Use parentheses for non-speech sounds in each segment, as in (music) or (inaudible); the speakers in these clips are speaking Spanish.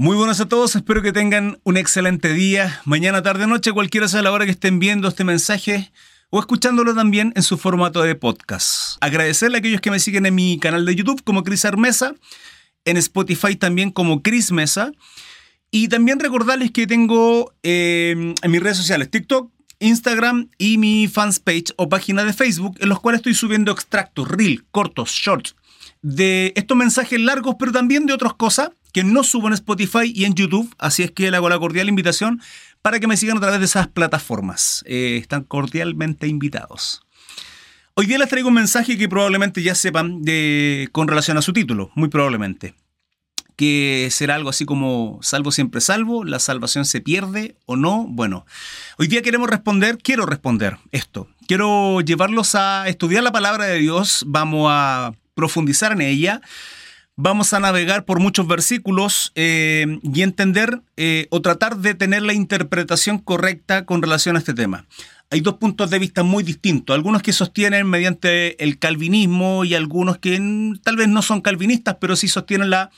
Muy buenas a todos, espero que tengan un excelente día, mañana, tarde, noche, cualquiera sea la hora que estén viendo este mensaje o escuchándolo también en su formato de podcast. Agradecerle a aquellos que me siguen en mi canal de YouTube como Cris Armesa, en Spotify también como Cris Mesa, y también recordarles que tengo eh, en mis redes sociales TikTok, Instagram y mi fans page o página de Facebook en los cuales estoy subiendo extractos, reel, cortos, shorts, de estos mensajes largos, pero también de otras cosas que no subo en Spotify y en YouTube, así es que le hago la cordial invitación para que me sigan a través de esas plataformas. Eh, están cordialmente invitados. Hoy día les traigo un mensaje que probablemente ya sepan de, con relación a su título, muy probablemente. Que será algo así como salvo siempre salvo, la salvación se pierde o no. Bueno, hoy día queremos responder, quiero responder esto. Quiero llevarlos a estudiar la palabra de Dios, vamos a profundizar en ella vamos a navegar por muchos versículos eh, y entender eh, o tratar de tener la interpretación correcta con relación a este tema. Hay dos puntos de vista muy distintos, algunos que sostienen mediante el calvinismo y algunos que tal vez no son calvinistas, pero sí sostienen la,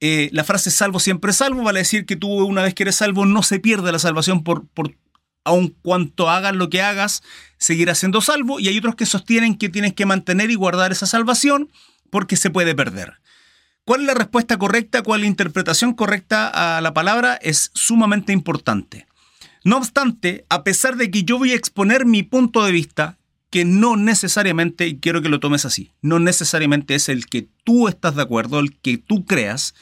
eh, la frase salvo siempre salvo, vale decir que tú una vez que eres salvo no se pierde la salvación por, por aun cuanto hagas lo que hagas, seguirás siendo salvo, y hay otros que sostienen que tienes que mantener y guardar esa salvación porque se puede perder. ¿Cuál es la respuesta correcta? ¿Cuál es la interpretación correcta a la palabra? Es sumamente importante. No obstante, a pesar de que yo voy a exponer mi punto de vista, que no necesariamente, y quiero que lo tomes así, no necesariamente es el que tú estás de acuerdo, el que tú creas,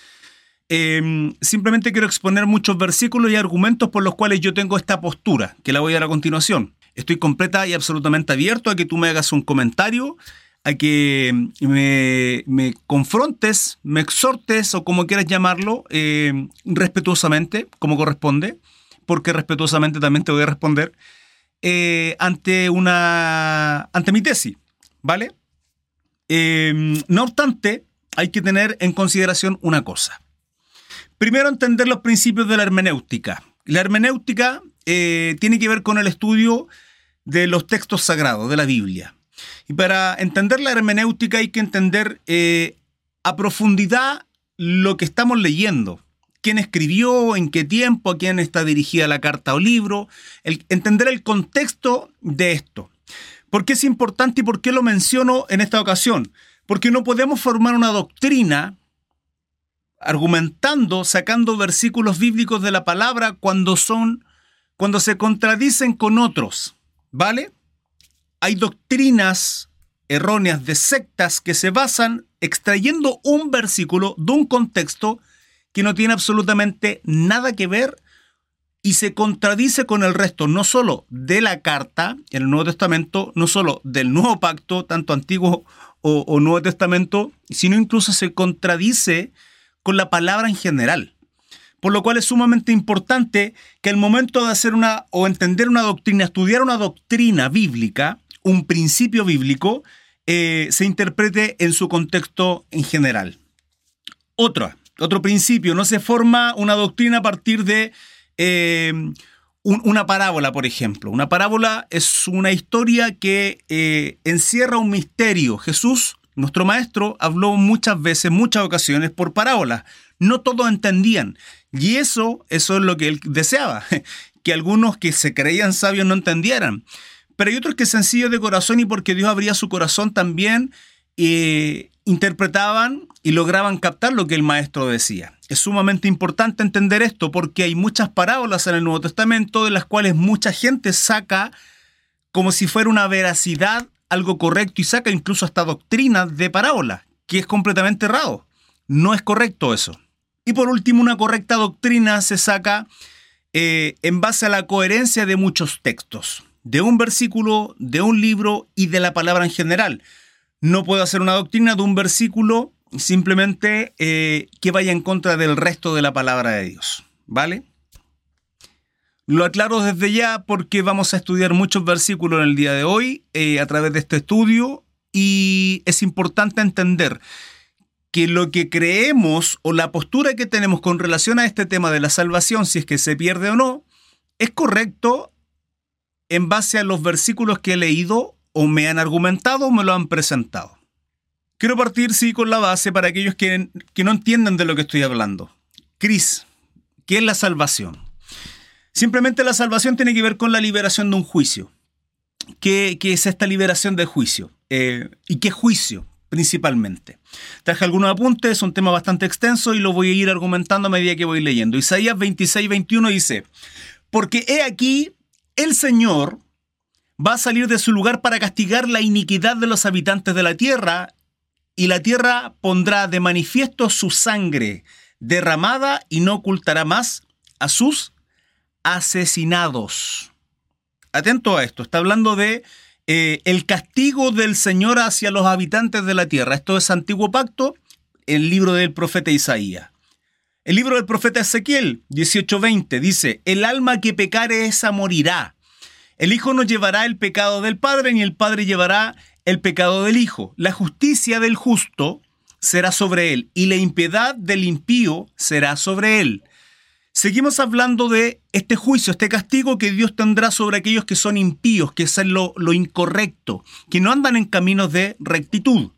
em, simplemente quiero exponer muchos versículos y argumentos por los cuales yo tengo esta postura, que la voy a dar a continuación. Estoy completa y absolutamente abierto a que tú me hagas un comentario a que me, confrontes, me exhortes o como quieras llamarlo, eh, respetuosamente, como corresponde, porque respetuosamente también te voy a responder, eh, ante, una, ante mi tesis, ¿vale? Em, no obstante, hay que tener en consideración una cosa. Primero, entender los principios de la hermenéutica. La hermenéutica eh, tiene que ver con el estudio de los textos sagrados de la Biblia. Y para entender la hermenéutica hay que entender eh, a profundidad lo que estamos leyendo. ¿Quién escribió? ¿En qué tiempo? ¿A quién está dirigida la carta o libro? entender el contexto de esto. ¿Por qué es importante y por qué lo menciono en esta ocasión? Porque no podemos formar una doctrina argumentando, sacando versículos bíblicos de la palabra cuando son, cuando se contradicen con otros. ¿Vale? hay doctrinas erróneas de sectas que se basan extrayendo un versículo de un contexto que no tiene absolutamente nada que ver y se contradice con el resto, no solo de la carta en el Nuevo Testamento, no solo del Nuevo Pacto, tanto Antiguo o, Nuevo Testamento, sino incluso se contradice con la palabra en general. Por lo cual es sumamente importante que al momento de hacer una o entender una doctrina, estudiar una doctrina bíblica, un principio bíblico eh, se interprete en su contexto en general. Otro, otro principio, no se forma una doctrina a partir de eh, una parábola, por ejemplo. Una parábola es una historia que eh, encierra un misterio. Jesús, nuestro maestro, habló muchas veces, muchas ocasiones por parábolas. No todos entendían. Y eso, eso es lo que él deseaba, (laughs) que algunos que se creían sabios no entendieran pero hay otros que sencillos de corazón y porque Dios abría su corazón también eh, interpretaban y lograban captar lo que el maestro decía. Es sumamente importante entender esto porque hay muchas parábolas en el Nuevo Testamento de las cuales mucha gente saca como si fuera una veracidad algo correcto y saca incluso hasta doctrina de parábola, que es completamente errado. No es correcto eso. Y por último, una correcta doctrina se saca eh, en base a la coherencia de muchos textos de un versículo, de un libro y de la palabra en general. No puedo hacer una doctrina de un versículo simplemente eh, que vaya en contra del resto de la palabra de Dios. ¿Vale? Lo aclaro desde ya porque vamos a estudiar muchos versículos en el día de hoy eh, a través de este estudio y es importante entender que lo que creemos o la postura que tenemos con relación a este tema de la salvación, si es que se pierde o no, es correcto en base a los versículos que he leído o me han argumentado o me lo han presentado. Quiero partir, sí, con la base para aquellos que, que no entienden de lo que estoy hablando. Cris, ¿qué es la salvación? Simplemente la salvación tiene que ver con la liberación de un juicio. ¿Qué, es esta liberación del juicio? Eh, ¿Y qué juicio? principalmente. Traje algunos apuntes, es un tema bastante extenso y lo voy a ir argumentando a medida que voy leyendo. Isaías 26, 21 dice, porque he aquí, el Señor va a salir de su lugar para castigar la iniquidad de los habitantes de la tierra, y la tierra pondrá de manifiesto su sangre derramada y no ocultará más a sus asesinados. Atento a esto, está hablando de eh, el castigo del Señor hacia los habitantes de la tierra. Esto es antiguo pacto, el libro del profeta Isaías. El libro del profeta Ezequiel 18:20 dice, el alma que pecare esa morirá. El Hijo no llevará el pecado del Padre, ni el Padre llevará el pecado del Hijo. La justicia del justo será sobre él, y la impiedad del impío será sobre él. Seguimos hablando de este juicio, este castigo que Dios tendrá sobre aquellos que son impíos, que hacen lo, incorrecto, que no andan en caminos de rectitud.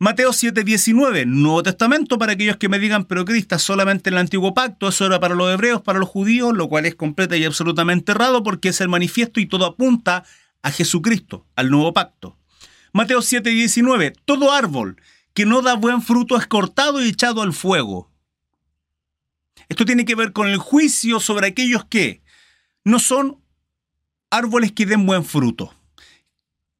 Mateo 7:19, Nuevo Testamento para aquellos que me digan, pero Cristo solamente en el antiguo pacto, eso era para los hebreos, para los judíos, lo cual es completa y absolutamente errado porque es el manifiesto y todo apunta a Jesucristo, al nuevo pacto. Mateo 7:19, todo árbol que no da buen fruto es cortado y echado al fuego. Esto tiene que ver con el juicio sobre aquellos que no son árboles que den buen fruto.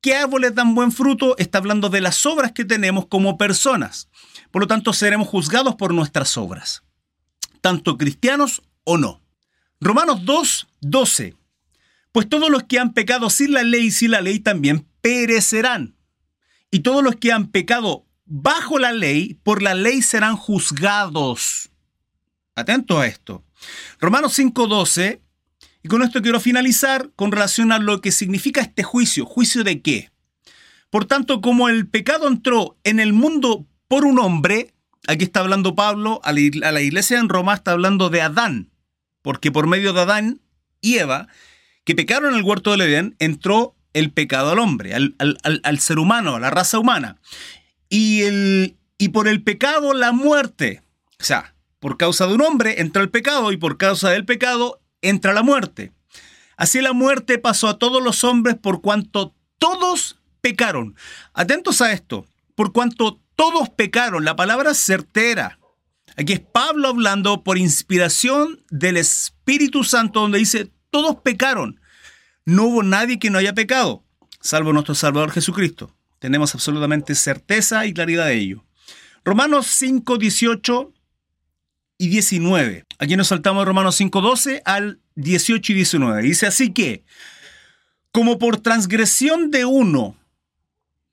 ¿Qué árboles dan buen fruto? Está hablando de las obras que tenemos como personas. Por lo tanto, seremos juzgados por nuestras obras, tanto cristianos o no. Romanos 2, 12. Pues todos los que han pecado sin la ley y sin la ley también perecerán. Y todos los que han pecado bajo la ley, por la ley serán juzgados. Atento a esto. Romanos 5.12, y con esto quiero finalizar con relación a lo que significa este juicio. ¿Juicio de qué? Por tanto, como el pecado entró en el mundo por un hombre, aquí está hablando Pablo, a la iglesia en Roma está hablando de Adán, porque por medio de Adán y Eva, que pecaron en el huerto del Edén, entró el pecado al hombre, al, al ser humano, a la raza humana. Y, el, y por el pecado la muerte. O sea, por causa de un hombre entra el pecado y por causa del pecado entra la muerte. Así la muerte pasó a todos los hombres por cuanto todos pecaron. Atentos a esto, por cuanto todos pecaron. La palabra certera. Aquí es Pablo hablando por inspiración del Espíritu Santo donde dice, todos pecaron. No hubo nadie que no haya pecado, salvo nuestro Salvador Jesucristo. Tenemos absolutamente certeza y claridad de ello. Romanos 5, 18 y 19. Aquí nos saltamos de Romanos 5.12 al 18 y 19. Dice así que, como por transgresión de uno,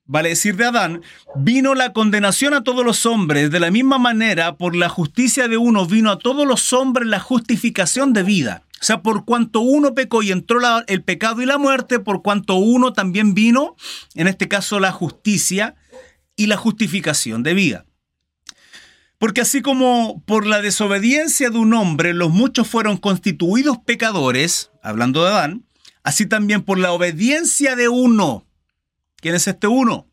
vale decir de Adán, vino la condenación a todos los hombres, de la misma manera, por la justicia de uno vino a todos los hombres la justificación de vida. O sea, por cuanto uno pecó y entró el pecado y la muerte, por cuanto uno también vino, en este caso la justicia y la justificación de vida. Porque así como por la desobediencia de un hombre los muchos fueron constituidos pecadores, hablando de Adán, así también por la obediencia de uno. ¿Quién es este uno?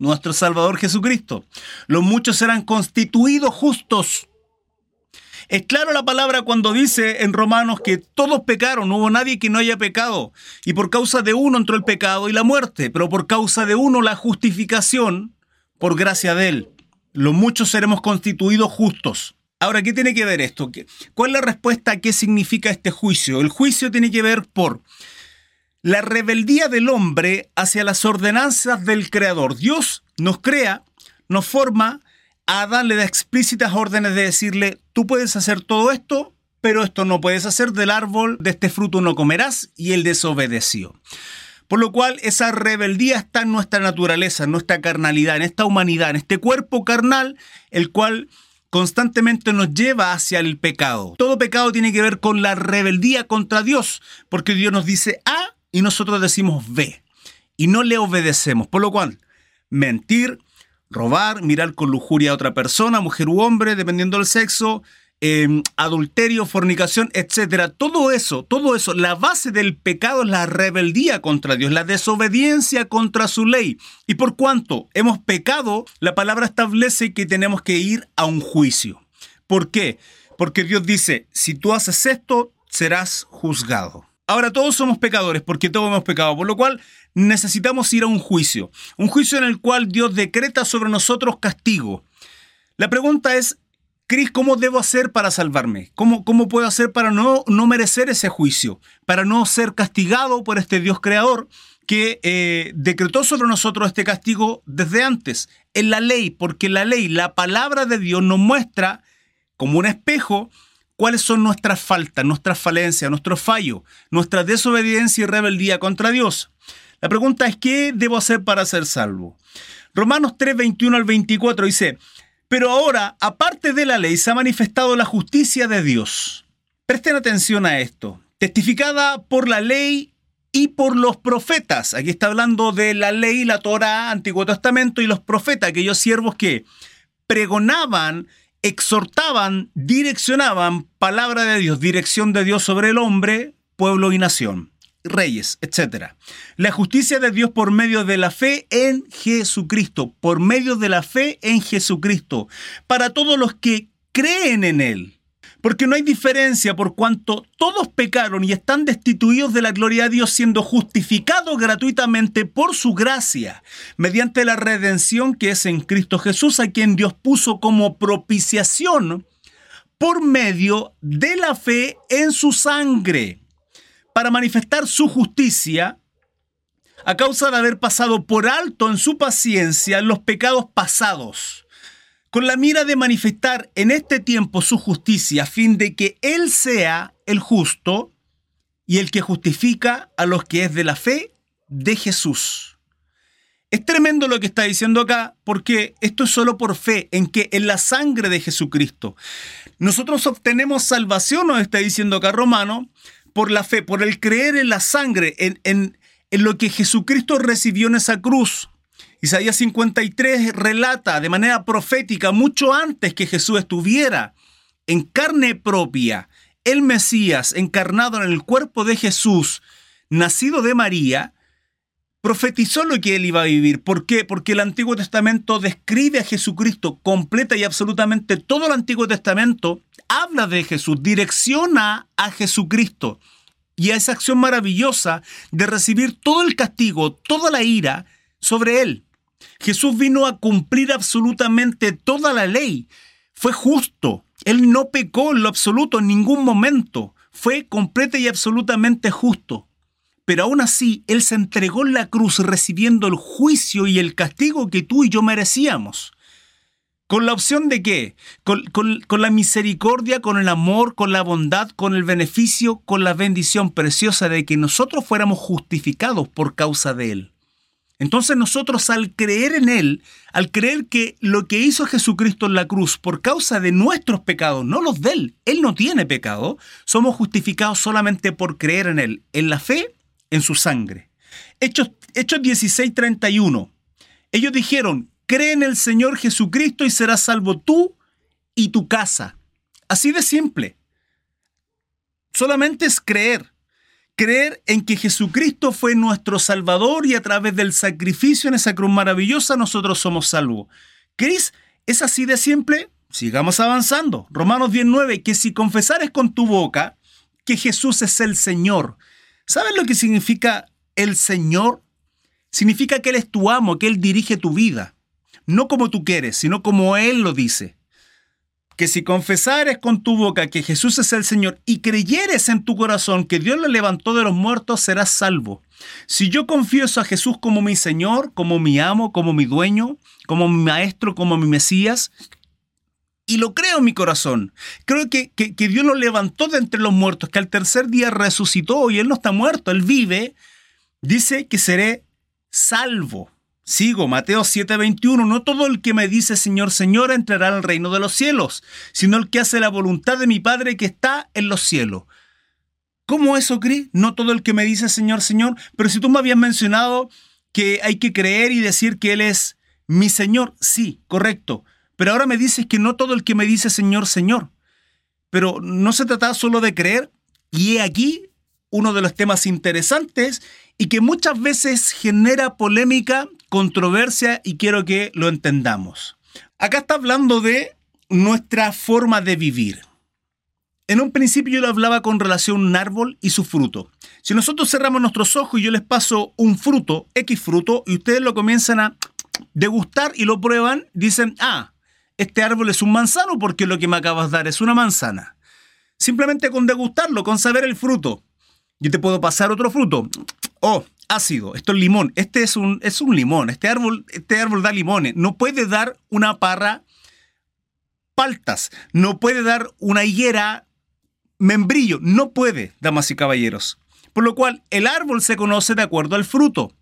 Nuestro Salvador Jesucristo. Los muchos serán constituidos justos. Es claro la palabra cuando dice en Romanos que todos pecaron, no hubo nadie que no haya pecado. Y por causa de uno entró el pecado y la muerte, pero por causa de uno la justificación por gracia de él los muchos seremos constituidos justos. Ahora, ¿qué tiene que ver esto? ¿Cuál es la respuesta a qué significa este juicio? El juicio tiene que ver por la rebeldía del hombre hacia las ordenanzas del Creador. Dios nos crea, nos forma, a Adán le da explícitas órdenes de decirle, tú puedes hacer todo esto, pero esto no puedes hacer del árbol, de este fruto no comerás, y él desobedeció. Por lo cual esa rebeldía está en nuestra naturaleza, en nuestra carnalidad, en esta humanidad, en este cuerpo carnal, el cual constantemente nos lleva hacia el pecado. Todo pecado tiene que ver con la rebeldía contra Dios, porque Dios nos dice A y nosotros decimos B, y no le obedecemos. Por lo cual, mentir, robar, mirar con lujuria a otra persona, mujer u hombre, dependiendo del sexo, Em, adulterio, fornicación, etcétera. Todo eso, todo eso, la base del pecado es la rebeldía contra Dios, la desobediencia contra su ley. Y por cuanto hemos pecado, la palabra establece que tenemos que ir a un juicio. ¿Por qué? porque Dios dice, si tú haces esto, serás juzgado. Ahora todos somos pecadores porque todos hemos pecado, por lo cual necesitamos ir a un juicio, un juicio en el cual Dios decreta sobre nosotros castigo. La pregunta es, Cris, ¿cómo debo hacer para salvarme? ¿Cómo, ¿Cómo puedo hacer para no, no merecer ese juicio? Para no ser castigado por este Dios creador que eh, decretó sobre nosotros este castigo desde antes, en la ley, porque la ley, la palabra de Dios nos muestra como un espejo cuáles son nuestras faltas, nuestras falencias, nuestros fallos, nuestra desobediencia y rebeldía contra Dios. La pregunta es, ¿qué debo hacer para ser salvo? Romanos 3, 21 al 24 dice, pero ahora, aparte de la ley, se ha manifestado la justicia de Dios. Presten atención a esto. Testificada por la ley y por los profetas. Aquí está hablando de la ley, la Torah, Antiguo Testamento y los profetas, aquellos siervos que pregonaban exhortaban, direccionaban palabra de Dios, dirección de Dios sobre el hombre, pueblo y nación, reyes, etc. La justicia de Dios por medio de la fe en Jesucristo, por medio de la fe en Jesucristo, para todos los que creen en Él porque no hay diferencia por cuanto todos pecaron y están destituidos de la gloria de Dios siendo justificados gratuitamente por su gracia, mediante la redención que es en Cristo Jesús, a quien Dios puso como propiciación por medio de la fe en su sangre, para manifestar su justicia a causa de haber pasado por alto en su paciencia los pecados pasados con la mira de manifestar en este tiempo su justicia, a fin de que Él sea el justo y el que justifica a los que es de la fe de Jesús. Es tremendo lo que está diciendo acá, porque esto es solo por fe, en que en la sangre de Jesucristo. Nosotros obtenemos salvación, nos está diciendo acá Romano, por la fe, por el creer en la sangre, en, en, en lo que Jesucristo recibió en esa cruz, Isaías 53 relata de manera profética, mucho antes que Jesús estuviera en carne propia, el Mesías encarnado en el cuerpo de Jesús, nacido de María, profetizó lo que él iba a vivir. ¿Por qué? Porque el Antiguo Testamento describe a Jesucristo completa y absolutamente todo el Antiguo Testamento habla de Jesús, direcciona a Jesucristo y a esa acción maravillosa de recibir todo el castigo, toda la ira sobre él. Jesús vino a cumplir absolutamente toda la ley. Fue justo. Él no pecó en lo absoluto en ningún momento. Fue completa y absolutamente justo. Pero aún así, Él se entregó en la cruz recibiendo el juicio y el castigo que tú y yo merecíamos. ¿Con la opción de qué? Con, con, la misericordia, con el amor, con la bondad, con el beneficio, con la bendición preciosa de que nosotros fuéramos justificados por causa de Él. Entonces nosotros al creer en Él, al creer que lo que hizo Jesucristo en la cruz por causa de nuestros pecados, no los de Él, Él no tiene pecado, somos justificados solamente por creer en Él, en la fe, en su sangre. Hechos, Hechos 16, 31. Ellos dijeron, cree en el Señor Jesucristo y serás salvo tú y tu casa. Así de simple. Solamente es creer creer en que Jesucristo fue nuestro Salvador y a través del sacrificio en esa cruz maravillosa nosotros somos salvos. Cris, ¿es así de simple? Sigamos avanzando. Romanos 19, que si confesares con tu boca que Jesús es el Señor, ¿sabes lo que significa el Señor? Significa que Él es tu amo, que Él dirige tu vida. No como tú quieres, sino como Él lo dice que si confesares con tu boca que Jesús es el Señor y creyeres en tu corazón que Dios le levantó de los muertos, serás salvo. Si yo confieso a Jesús como mi Señor, como mi amo, como mi dueño, como mi maestro, como mi Mesías, y lo creo en mi corazón. Creo que, que, Dios lo levantó de entre los muertos, que al tercer día resucitó y Él no está muerto, Él vive. Dice que seré salvo. Sigo, Mateo 7:21, no todo el que me dice Señor, Señor entrará al reino de los cielos, sino el que hace la voluntad de mi Padre que está en los cielos. ¿Cómo eso, Cris? No todo el que me dice Señor, Señor, pero si tú me habías mencionado que hay que creer y decir que Él es mi Señor, sí, correcto, pero ahora me dices que no todo el que me dice Señor, Señor. Pero no se trata solo de creer, y he aquí uno de los temas interesantes y que muchas veces genera polémica controversia y quiero que lo entendamos. Acá está hablando de nuestra forma de vivir. En un principio yo le hablaba con relación a un árbol y su fruto. Si nosotros cerramos nuestros ojos y yo les paso un fruto, X fruto, y ustedes lo comienzan a degustar y lo prueban, dicen, ah, este árbol es un manzano porque lo que me acabas de dar es una manzana. Simplemente con degustarlo, con saber el fruto. Yo te puedo pasar otro fruto. Oh, ácido, esto es limón. Este es un, es un limón. Este árbol, este árbol da limones. No puede dar una parra paltas. No puede dar una higuera membrillo. No puede, damas y caballeros. Por lo cual, el árbol se conoce de acuerdo al fruto.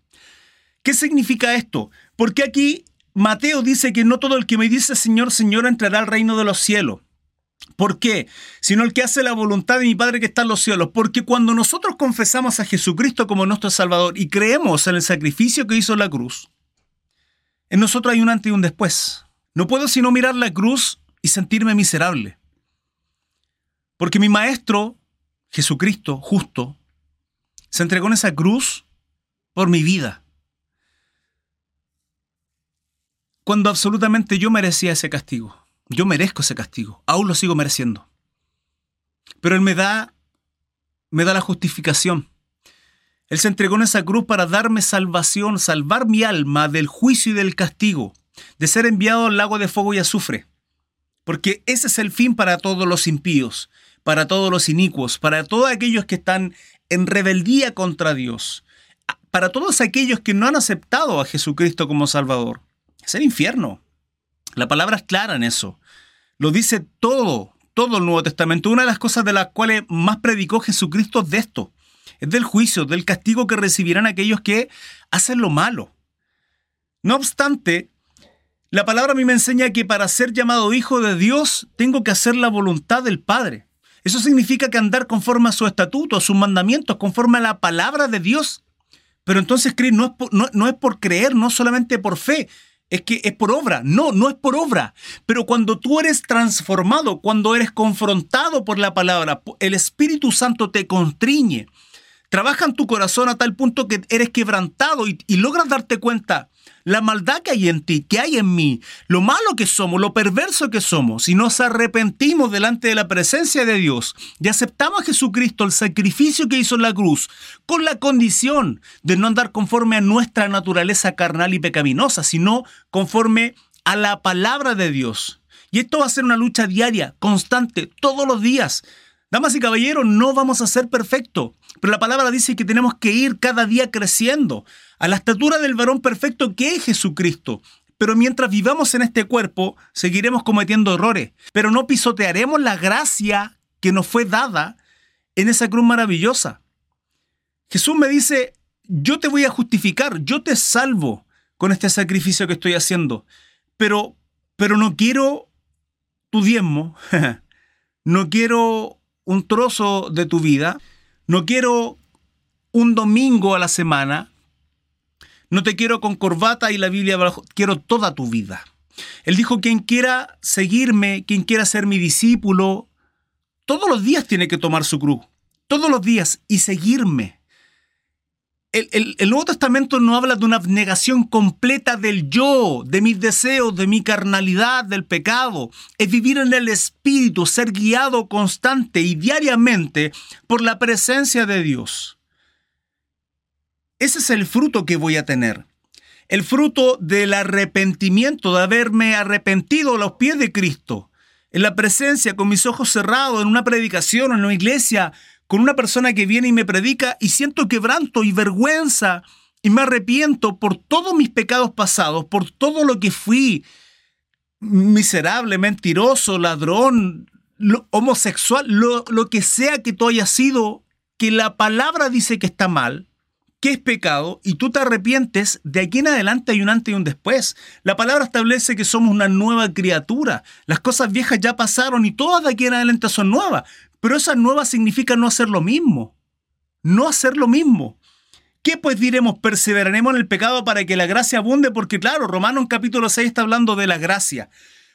¿Qué significa esto? Porque aquí Mateo dice que no todo el que me dice Señor, Señor entrará al reino de los cielos. ¿Por qué? Sino el que hace la voluntad de mi Padre que está en los cielos. Porque cuando nosotros confesamos a Jesucristo como nuestro Salvador y creemos en el sacrificio que hizo la cruz, en nosotros hay un antes y un después. No puedo sino mirar la cruz y sentirme miserable. Porque mi Maestro, Jesucristo, justo, se entregó en esa cruz por mi vida. Cuando absolutamente yo merecía ese castigo. Yo merezco ese castigo, aún lo sigo mereciendo. Pero Él me da, me da la justificación. Él se entregó en esa cruz para darme salvación, salvar mi alma del juicio y del castigo, de ser enviado al lago de fuego y azufre. Porque ese es el fin para todos los impíos, para todos los inicuos, para todos aquellos que están en rebeldía contra Dios, para todos aquellos que no han aceptado a Jesucristo como Salvador es el infierno. La palabra es clara en eso. Lo dice todo, todo el Nuevo Testamento. Una de las cosas de las cuales más predicó Jesucristo es de esto. Es del juicio, del castigo que recibirán aquellos que hacen lo malo. No obstante, la palabra a mí me enseña que para ser llamado hijo de Dios tengo que hacer la voluntad del Padre. Eso significa que andar conforme a su estatuto, a sus mandamientos, conforme a la palabra de Dios. Pero entonces es no es por creer, no solamente por fe, es que es por obra. No, no es por obra. Pero cuando tú eres transformado, cuando eres confrontado por la palabra, el Espíritu Santo te constriñe, trabaja en tu corazón a tal punto que eres quebrantado y, y logras darte cuenta la maldad que hay en ti, que hay en mí, lo malo que somos, lo perverso que somos, si nos arrepentimos delante de la presencia de Dios y aceptamos a Jesucristo, el sacrificio que hizo en la cruz, con la condición de no andar conforme a nuestra naturaleza carnal y pecaminosa, sino conforme a la palabra de Dios. Y esto va a ser una lucha diaria, constante, todos los días. Damas y caballeros, no vamos a ser perfectos, pero la palabra dice que tenemos que ir cada día creciendo a la estatura del varón perfecto que es Jesucristo. Pero mientras vivamos en este cuerpo, seguiremos cometiendo errores, pero no pisotearemos la gracia que nos fue dada en esa cruz maravillosa. Jesús me dice, yo te voy a justificar, yo te salvo con este sacrificio que estoy haciendo, pero, pero no quiero tu diezmo, (laughs) no quiero un trozo de tu vida, no quiero un domingo a la semana, no te quiero con corbata y la Biblia abajo, quiero toda tu vida. Él dijo, quien quiera seguirme, quien quiera ser mi discípulo, todos los días tiene que tomar su cruz, todos los días y seguirme el, Nuevo Testamento no habla de una abnegación completa del yo, de mis deseos, de mi carnalidad, del pecado. Es vivir en el Espíritu, ser guiado constante y diariamente por la presencia de Dios. Ese es el fruto que voy a tener. El fruto del arrepentimiento, de haberme arrepentido a los pies de Cristo. En la presencia, con mis ojos cerrados, en una predicación, en una iglesia, con una persona que viene y me predica y siento quebranto y vergüenza y me arrepiento por todos mis pecados pasados, por todo lo que fui miserable, mentiroso, ladrón, homosexual, lo, lo que sea que tú hayas sido, que la palabra dice que está mal, que es pecado, y tú te arrepientes, de aquí en adelante hay un antes y un después. La palabra establece que somos una nueva criatura. Las cosas viejas ya pasaron y todas de aquí en adelante son nuevas. Pero esa nueva significa no hacer lo mismo. No hacer lo mismo. ¿Qué pues diremos? Perseveraremos en el pecado para que la gracia abunde, porque claro, Romanos capítulo 6 está hablando de la gracia.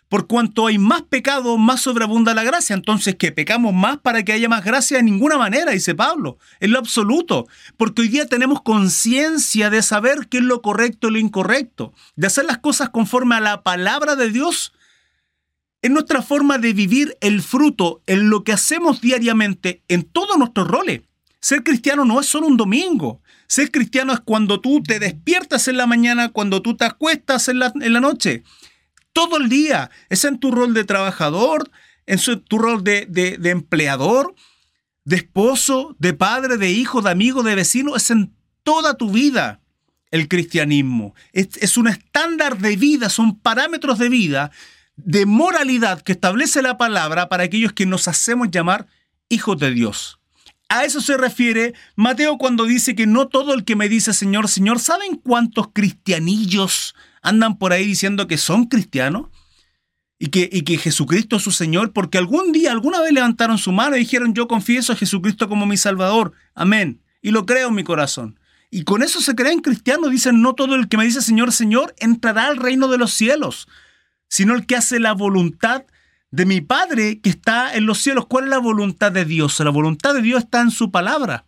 Por cuanto hay más pecado, más sobreabunda la gracia. Entonces, ¿que pecamos más para que haya más gracia? De ninguna manera, dice Pablo, en lo absoluto. Porque hoy día tenemos conciencia de saber qué es lo correcto y lo incorrecto, de hacer las cosas conforme a la palabra de Dios Es nuestra forma de vivir el fruto en lo que hacemos diariamente en todos nuestros roles. Ser cristiano no es solo un domingo. Ser cristiano es cuando tú te despiertas en la mañana, cuando tú te acuestas en la, noche. Todo el día. Es en tu rol de trabajador, en tu rol de, empleador, de esposo, de padre, de hijo, de amigo, de vecino. Es en toda tu vida el cristianismo. Es, un estándar de vida, son parámetros de vida, de moralidad que establece la palabra para aquellos que nos hacemos llamar hijos de Dios. A eso se refiere Mateo cuando dice que no todo el que me dice Señor, Señor, ¿saben cuántos cristianillos andan por ahí diciendo que son cristianos? Y que, y que Jesucristo es su Señor, porque algún día, alguna vez levantaron su mano y dijeron, yo confieso a Jesucristo como mi Salvador. Amén. Y lo creo en mi corazón. Y con eso se creen cristianos. Dicen, no todo el que me dice Señor, Señor, entrará al reino de los cielos, sino el que hace la voluntad de mi Padre que está en los cielos. ¿Cuál es la voluntad de Dios? La voluntad de Dios está en su palabra.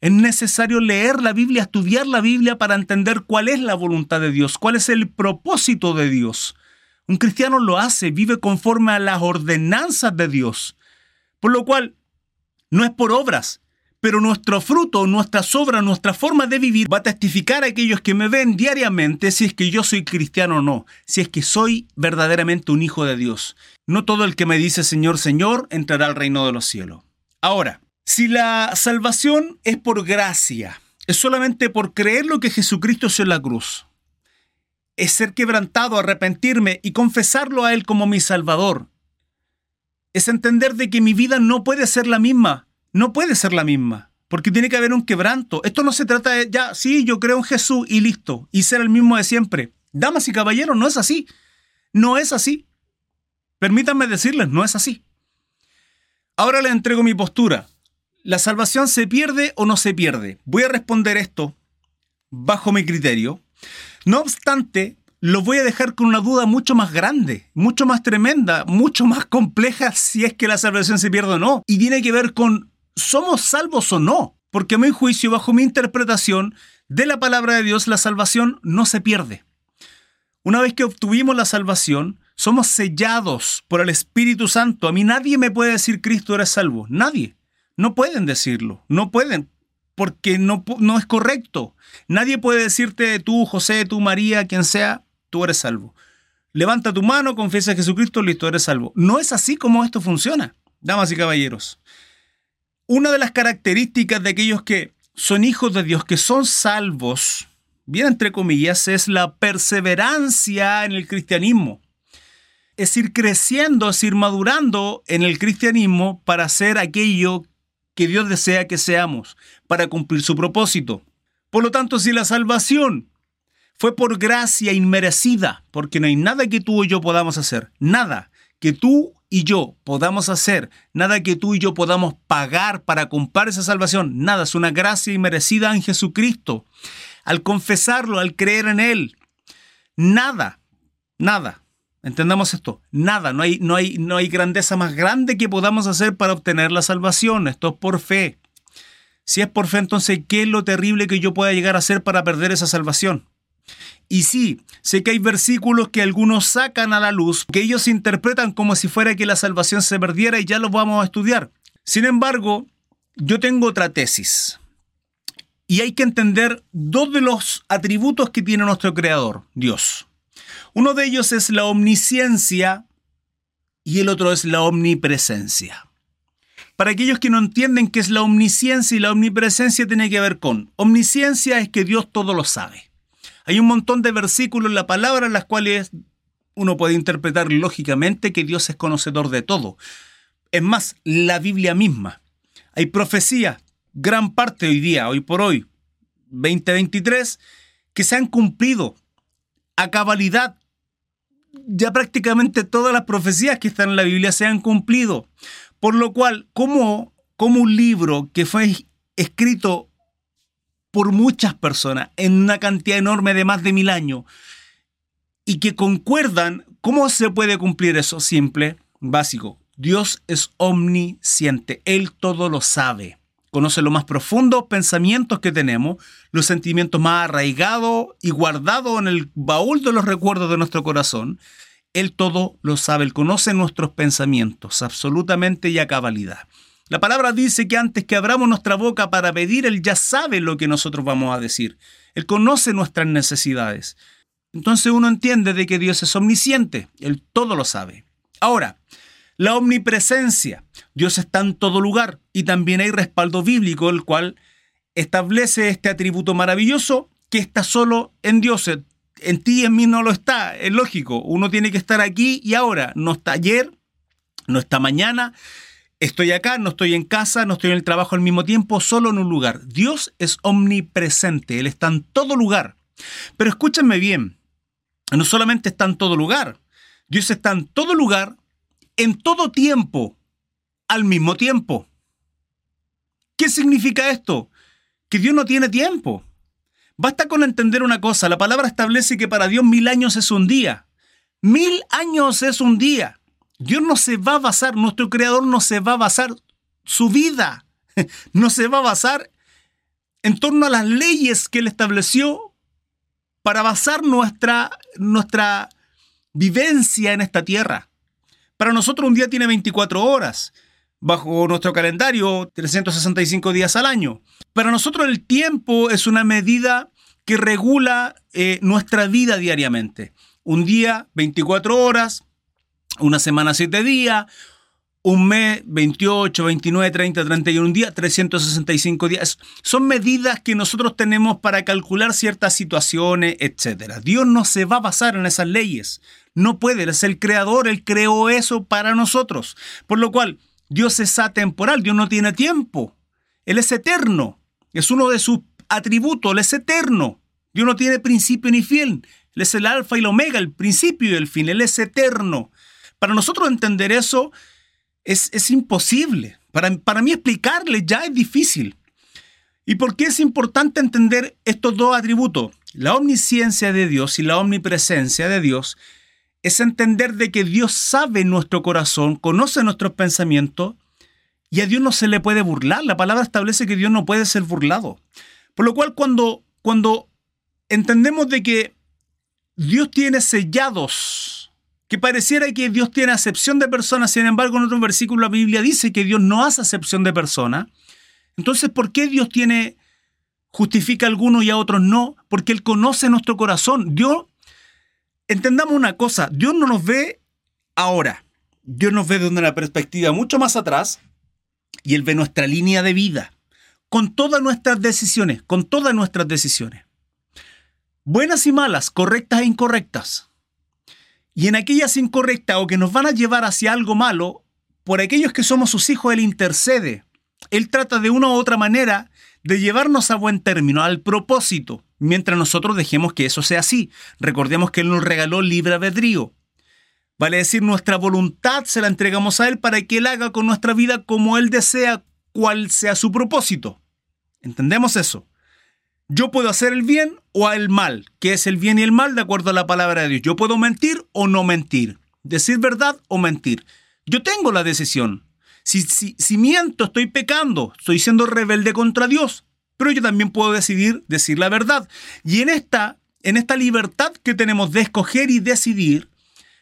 Es necesario leer la Biblia, estudiar la Biblia para entender cuál es la voluntad de Dios, cuál es el propósito de Dios. Un cristiano lo hace, vive conforme a las ordenanzas de Dios. Por lo cual, no es por obras, pero nuestro fruto, nuestra obras, nuestra forma de vivir va a testificar a aquellos que me ven diariamente si es que yo soy cristiano o no, si es que soy verdaderamente un hijo de Dios. No todo el que me dice Señor, Señor entrará al reino de los cielos. Ahora, si la salvación es por gracia, es solamente por creer lo que Jesucristo hizo en la cruz, es ser quebrantado, arrepentirme y confesarlo a Él como mi Salvador, es entender de que mi vida no puede ser la misma no puede ser la misma, porque tiene que haber un quebranto. Esto no se trata de, ya, sí, yo creo en Jesús y listo, y ser el mismo de siempre. Damas y caballeros, no es así. No es así. Permítanme decirles, no es así. Ahora les entrego mi postura. ¿La salvación se pierde o no se pierde? Voy a responder esto bajo mi criterio. No obstante, lo voy a dejar con una duda mucho más grande, mucho más tremenda, mucho más compleja si es que la salvación se pierde o no. Y tiene que ver con ¿somos salvos o no? Porque a mi juicio, bajo mi interpretación de la palabra de Dios, la salvación no se pierde. Una vez que obtuvimos la salvación, somos sellados por el Espíritu Santo. A mí nadie me puede decir Cristo eres salvo. Nadie. No pueden decirlo. No pueden. Porque no, no es correcto. Nadie puede decirte tú, José, tú, María, quien sea, tú eres salvo. Levanta tu mano, confiesa a Jesucristo, listo, eres salvo. No es así como esto funciona, damas y caballeros. Una de las características de aquellos que son hijos de Dios, que son salvos, bien entre comillas, es la perseverancia en el cristianismo. Es ir creciendo, es ir madurando en el cristianismo para ser aquello que Dios desea que seamos, para cumplir su propósito. Por lo tanto, si la salvación fue por gracia inmerecida, porque no hay nada que tú y yo podamos hacer, nada que tú y yo podamos hacer, nada que tú y yo podamos pagar para comprar esa salvación, nada, es una gracia inmerecida en Jesucristo. Al confesarlo, al creer en Él, nada, nada, entendamos esto, nada, no hay, no hay, no hay grandeza más grande que podamos hacer para obtener la salvación, esto es por fe. Si es por fe, entonces, ¿qué es lo terrible que yo pueda llegar a hacer para perder esa salvación? Y sí, sé que hay versículos que algunos sacan a la luz, que ellos interpretan como si fuera que la salvación se perdiera y ya los vamos a estudiar. Sin embargo, yo tengo otra tesis. Y hay que entender dos de los atributos que tiene nuestro Creador, Dios. Uno de ellos es la omnisciencia y el otro es la omnipresencia. Para aquellos que no entienden qué es la omnisciencia y la omnipresencia tiene que ver con omnisciencia es que Dios todo lo sabe. Hay un montón de versículos en la palabra en las cuales uno puede interpretar lógicamente que Dios es conocedor de todo. Es más, la Biblia misma. Hay profecías, gran parte hoy día, hoy por hoy, 2023, que se han cumplido a cabalidad. Ya prácticamente todas las profecías que están en la Biblia se han cumplido. Por lo cual, como, como un libro que fue escrito por muchas personas en una cantidad enorme de más de mil años y que concuerdan, ¿cómo se puede cumplir eso? Simple, básico. Dios es omnisciente, Él todo lo sabe. Conoce los más profundos pensamientos que tenemos, los sentimientos más arraigados y guardados en el baúl de los recuerdos de nuestro corazón. Él todo lo sabe, Él conoce nuestros pensamientos absolutamente y a cabalidad. La palabra dice que antes que abramos nuestra boca para pedir, Él ya sabe lo que nosotros vamos a decir. Él conoce nuestras necesidades. Entonces uno entiende de que Dios es omnisciente, Él todo lo sabe. Ahora, la omnipresencia. Dios está en todo lugar y también hay respaldo bíblico, el cual establece este atributo maravilloso que está solo en Dios. En ti y en mí no lo está, es lógico. Uno tiene que estar aquí y ahora. No está ayer, no está mañana, Estoy acá, no estoy en casa, no estoy en el trabajo al mismo tiempo, solo en un lugar. Dios es omnipresente, Él está en todo lugar. Pero escúchenme bien, no solamente está en todo lugar, Dios está en todo lugar, en todo tiempo, al mismo tiempo. ¿Qué significa esto? Que Dios no tiene tiempo. Basta con entender una cosa, la palabra establece que para Dios mil años es un día. Mil años es un día. Dios no se va a basar, nuestro creador no se va a basar su vida, (laughs) no se va a basar en torno a las leyes que él estableció para basar nuestra, nuestra vivencia en esta tierra. Para nosotros un día tiene 24 horas, bajo nuestro calendario 365 días al año. Para nosotros el tiempo es una medida que regula eh, nuestra vida diariamente. Un día, 24 horas, una semana, siete días, un mes, 28, 29, 30, 31 días, 365 días. Son medidas que nosotros tenemos para calcular ciertas situaciones, etc. Dios no se va a basar en esas leyes. No puede, Él es el creador, Él creó eso para nosotros. Por lo cual, Dios es atemporal, Dios no tiene tiempo. Él es eterno. Es uno de sus atributos, Él es eterno. Dios no tiene principio ni fin. Él es el alfa y el omega, el principio y el fin. Él es eterno. Para nosotros entender eso es, imposible. Para, para mí explicarle ya es difícil. ¿Y por qué es importante entender estos dos atributos? La omnisciencia de Dios y la omnipresencia de Dios es entender de que Dios sabe nuestro corazón, conoce nuestros pensamientos y a Dios no se le puede burlar. La palabra establece que Dios no puede ser burlado. Por lo cual cuando, cuando entendemos de que Dios tiene sellados que pareciera que Dios tiene acepción de personas, sin embargo en otro versículo la Biblia dice que Dios no hace acepción de personas. Entonces, ¿por qué Dios tiene justifica a algunos y a otros no? Porque Él conoce nuestro corazón. Dios, entendamos una cosa, Dios no nos ve ahora. Dios nos ve desde una perspectiva mucho más atrás y Él ve nuestra línea de vida, con todas nuestras decisiones, con todas nuestras decisiones. Buenas y malas, correctas e incorrectas. Y en aquellas incorrectas o que nos van a llevar hacia algo malo, por aquellos que somos sus hijos, Él intercede. Él trata de una u otra manera de llevarnos a buen término, al propósito, mientras nosotros dejemos que eso sea así. Recordemos que Él nos regaló libre albedrío. Vale decir, nuestra voluntad se la entregamos a Él para que Él haga con nuestra vida como Él desea, cual sea su propósito. ¿Entendemos eso? Yo puedo hacer el bien o el mal. ¿Qué es el bien y el mal de acuerdo a la palabra de Dios? Yo puedo mentir o no mentir. Decir verdad o mentir. Yo tengo la decisión. Si, si, si miento, estoy pecando, estoy siendo rebelde contra Dios. Pero yo también puedo decidir decir la verdad. Y en esta, en esta libertad que tenemos de escoger y decidir,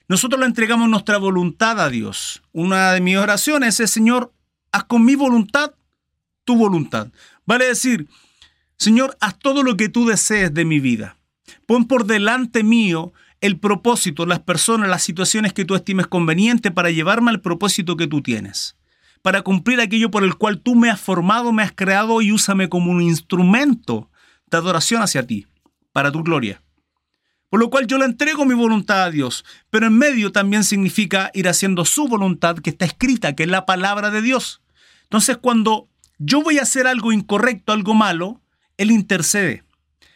nosotros le entregamos nuestra voluntad a Dios. Una de mis oraciones es, Señor, haz con mi voluntad tu voluntad. Vale decir, Señor, haz todo lo que tú desees de mi vida. Pon por delante mío el propósito, las personas, las situaciones que tú estimes conveniente para llevarme al propósito que tú tienes, para cumplir aquello por el cual tú me has formado, me has creado y úsame como un instrumento de adoración hacia ti, para tu gloria. Por lo cual yo le entrego mi voluntad a Dios, pero en medio también significa ir haciendo su voluntad que está escrita, que es la palabra de Dios. Entonces cuando yo voy a hacer algo incorrecto, algo malo, él intercede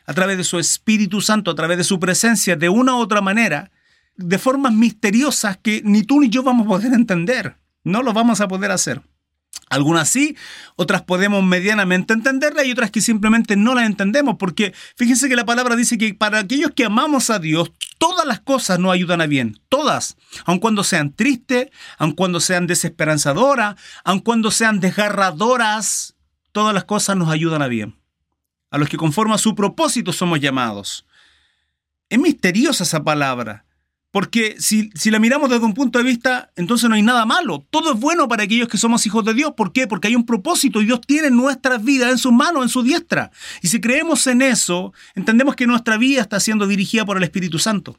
a través de su Espíritu Santo, a través de su presencia, de una u otra manera, de formas misteriosas que ni tú ni yo vamos a poder entender. No lo vamos a poder hacer. Algunas sí, otras podemos medianamente entenderlas y otras que simplemente no las entendemos, porque fíjense que la palabra dice que para aquellos que amamos a Dios, todas las cosas nos ayudan a bien, todas, aun cuando sean tristes, aun cuando sean desesperanzadoras, aun cuando sean desgarradoras, todas las cosas nos ayudan a bien a los que conforme a su propósito somos llamados. Es misteriosa esa palabra, Porque si, si, la miramos desde un punto de vista, entonces no hay nada malo. Todo es bueno para aquellos que somos hijos de Dios. ¿Por qué? Porque hay un propósito y Dios tiene nuestras vidas en sus manos, en su diestra. Y si creemos en eso, entendemos que nuestra vida está siendo dirigida por el Espíritu Santo.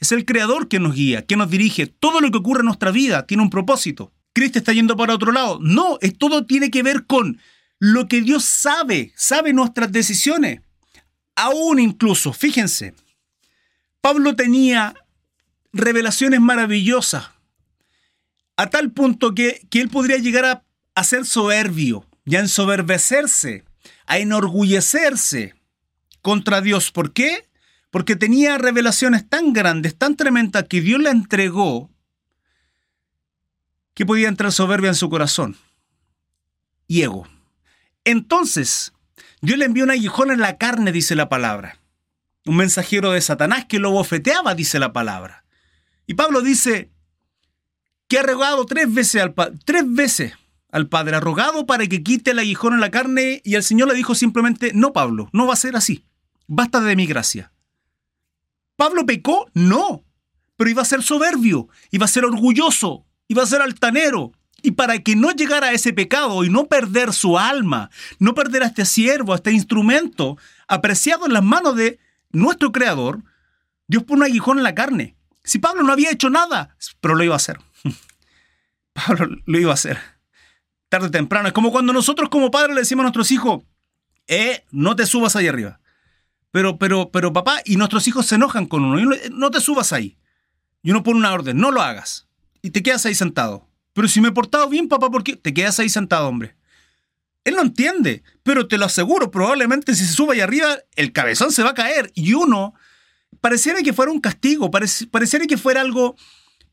Es el Creador que nos guía, que nos dirige. Todo lo que ocurre en nuestra vida tiene un propósito. Cristo está yendo para otro lado. No, es, todo tiene que ver con lo que Dios sabe, sabe nuestras decisiones. Aún incluso, fíjense, Pablo tenía revelaciones maravillosas, a tal punto que, que él podría llegar a, ser soberbio, y a ensoberbecerse, a enorgullecerse contra Dios. ¿Por qué? Porque tenía revelaciones tan grandes, tan tremendas, que Dios le entregó, que podía entrar soberbia en su corazón y ego. Entonces, Dios le envió un aguijón en la carne, dice la palabra. Un mensajero de Satanás que lo bofeteaba, dice la palabra. Y Pablo dice que ha rogado tres veces al, tres veces al Padre, ha rogado para que quite el aguijón en la carne y el Señor le dijo simplemente, no Pablo, no va a ser así, basta de mi gracia. ¿Pablo pecó? No, pero iba a ser soberbio, iba a ser orgulloso, iba a ser altanero. Y para que no llegara a ese pecado y no perder su alma, no perder a este siervo, a este instrumento apreciado en las manos de nuestro Creador, Dios pone un aguijón en la carne. Si Pablo no había hecho nada, pero lo iba a hacer. (laughs) Pablo lo iba a hacer. Tarde o temprano. Es como cuando nosotros como padres le decimos a nuestros hijos, eh, no te subas ahí arriba. Pero, pero, pero papá, y nuestros hijos se enojan con uno. No te subas ahí. Y uno pone una orden, no lo hagas. Y te quedas ahí sentado. Pero si me he portado bien, papá, ¿por qué? Te quedas ahí sentado, hombre. Él no entiende, pero te lo aseguro, probablemente si se sube ahí arriba, el cabezón se va a caer. Y uno pareciera que fuera un castigo, pareciera que fuera algo,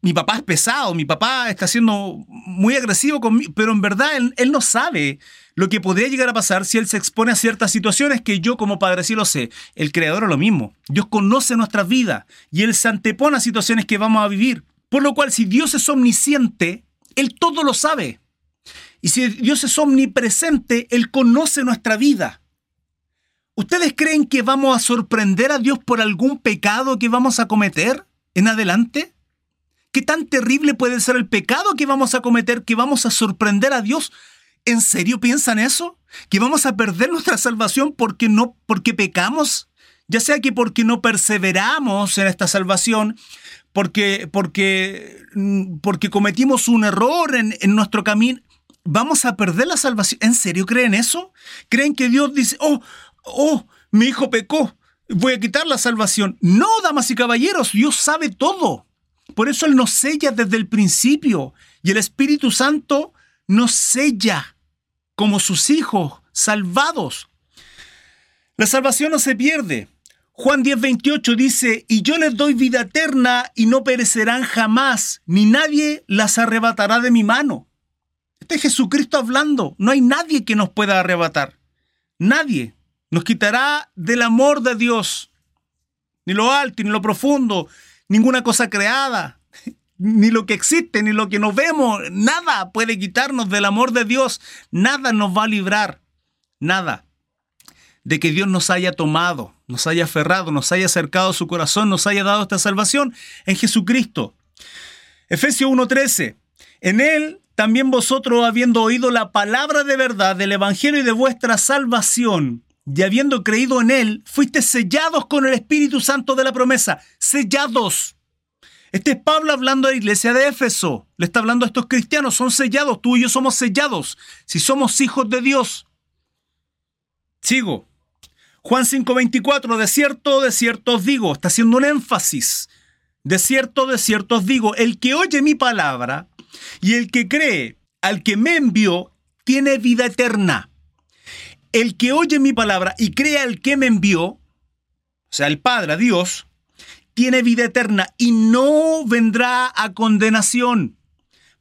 mi papá es pesado, mi papá está siendo muy agresivo conmigo, pero en verdad él, no sabe lo que podría llegar a pasar si él se expone a ciertas situaciones que yo como padre sí lo sé. El creador es lo mismo. Dios conoce nuestras vidas y él se antepone a situaciones que vamos a vivir. Por lo cual, si Dios es omnisciente, él todo lo sabe. Y si Dios es omnipresente, Él conoce nuestra vida. ¿Ustedes creen que vamos a sorprender a Dios por algún pecado que vamos a cometer en adelante? ¿Qué tan terrible puede ser el pecado que vamos a cometer que vamos a sorprender a Dios? ¿En serio piensan eso? ¿Que vamos a perder (laughs) nuestra salvación porque no porque pecamos? Ya sea que porque no perseveramos en esta salvación, porque, porque, porque cometimos un error en, en nuestro camino, vamos a perder la salvación. ¿En serio creen eso? ¿Creen que Dios dice, oh, oh, mi hijo pecó, voy a quitar la salvación. No, damas y caballeros, Dios sabe todo. Por eso Él nos sella desde el principio y el Espíritu Santo nos sella como sus hijos salvados. La salvación no se pierde. Juan 10, 28 dice, y yo les doy vida eterna y no perecerán jamás, ni nadie las arrebatará de mi mano. Este es Jesucristo hablando. No hay nadie que nos pueda arrebatar. Nadie nos quitará del amor de Dios. Ni lo alto, ni lo profundo, ninguna cosa creada, (laughs) ni lo que existe, ni lo que nos vemos. Nada puede quitarnos del amor de Dios. Nada nos va a librar. Nada. De que Dios nos haya tomado, nos haya aferrado, nos haya acercado a su corazón, nos haya dado esta salvación en Jesucristo. Efesios 1:13. En Él también vosotros, habiendo oído la palabra de verdad del Evangelio y de vuestra salvación, y habiendo creído en Él, fuiste sellados con el Espíritu Santo de la promesa. Sellados. Este es Pablo hablando a la iglesia de Éfeso. Le está hablando a estos cristianos. Son sellados. Tú y yo somos sellados. Si somos hijos de Dios. Sigo. Juan 5:24. De cierto, de cierto os digo. Está haciendo un énfasis. De cierto, de cierto os digo. El que oye mi palabra y el que cree al que me envió tiene vida eterna. El que oye mi palabra y cree al que me envió, o sea, el Padre, Dios, tiene vida eterna y no vendrá a condenación,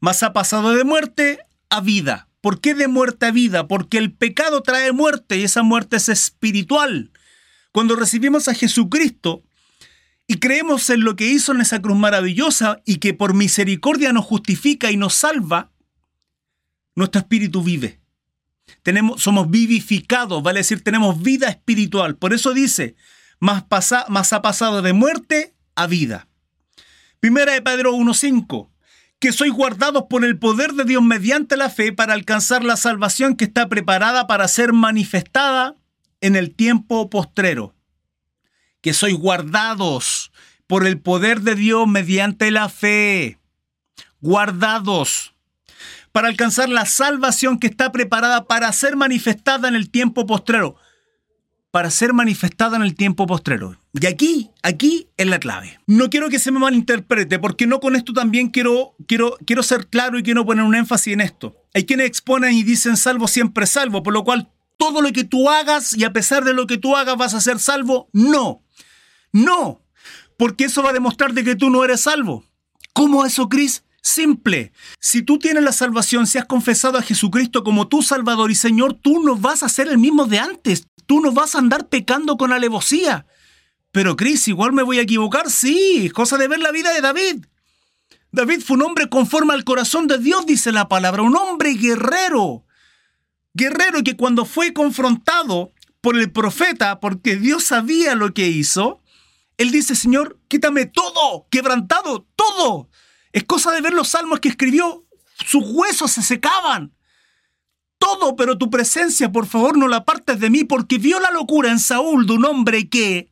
mas ha pasado de muerte a vida. ¿Por qué de muerte a vida? Porque el pecado trae muerte y esa muerte es espiritual. Cuando recibimos a Jesucristo, y creemos en lo que hizo en esa cruz maravillosa y que por misericordia nos justifica y nos salva, nuestro espíritu vive. Tenemos, somos vivificados, vale decir, tenemos vida espiritual. Por eso dice, más, pasa, más ha pasado de muerte a vida. Primera de Pedro 1.5 que sois guardados por el poder de Dios mediante la fe para alcanzar la salvación que está preparada para ser manifestada en el tiempo postrero. Que sois guardados por el poder de Dios mediante la fe. Guardados para alcanzar la salvación que está preparada para ser manifestada en el tiempo postrero para ser manifestada en el tiempo postrero. Y aquí, aquí es la clave. No quiero que se me malinterprete, porque no con esto también quiero, quiero, quiero ser claro y quiero poner un énfasis en esto. Hay quienes exponen y dicen salvo siempre salvo, por lo cual todo lo que tú hagas y a pesar de lo que tú hagas vas a ser salvo. No, no, porque eso va a demostrar de que tú no eres salvo. ¿Cómo eso, Cris? Simple. Si tú tienes la salvación, si has confesado a Jesucristo como tu Salvador y Señor, tú no vas a ser el mismo de antes. Tú no vas a andar pecando con alevosía. Pero Cris, igual me voy a equivocar, sí, cosa de ver la vida de David. David fue un hombre conforme al corazón de Dios, dice la palabra, un hombre guerrero. Guerrero que cuando fue confrontado por el profeta, porque Dios sabía lo que hizo, él dice, Señor, quítame todo, quebrantado, todo. Es cosa de ver los salmos que escribió, sus huesos se secaban todo, pero tu presencia, por favor, no la apartes de mí, porque vio la locura en Saúl de un hombre que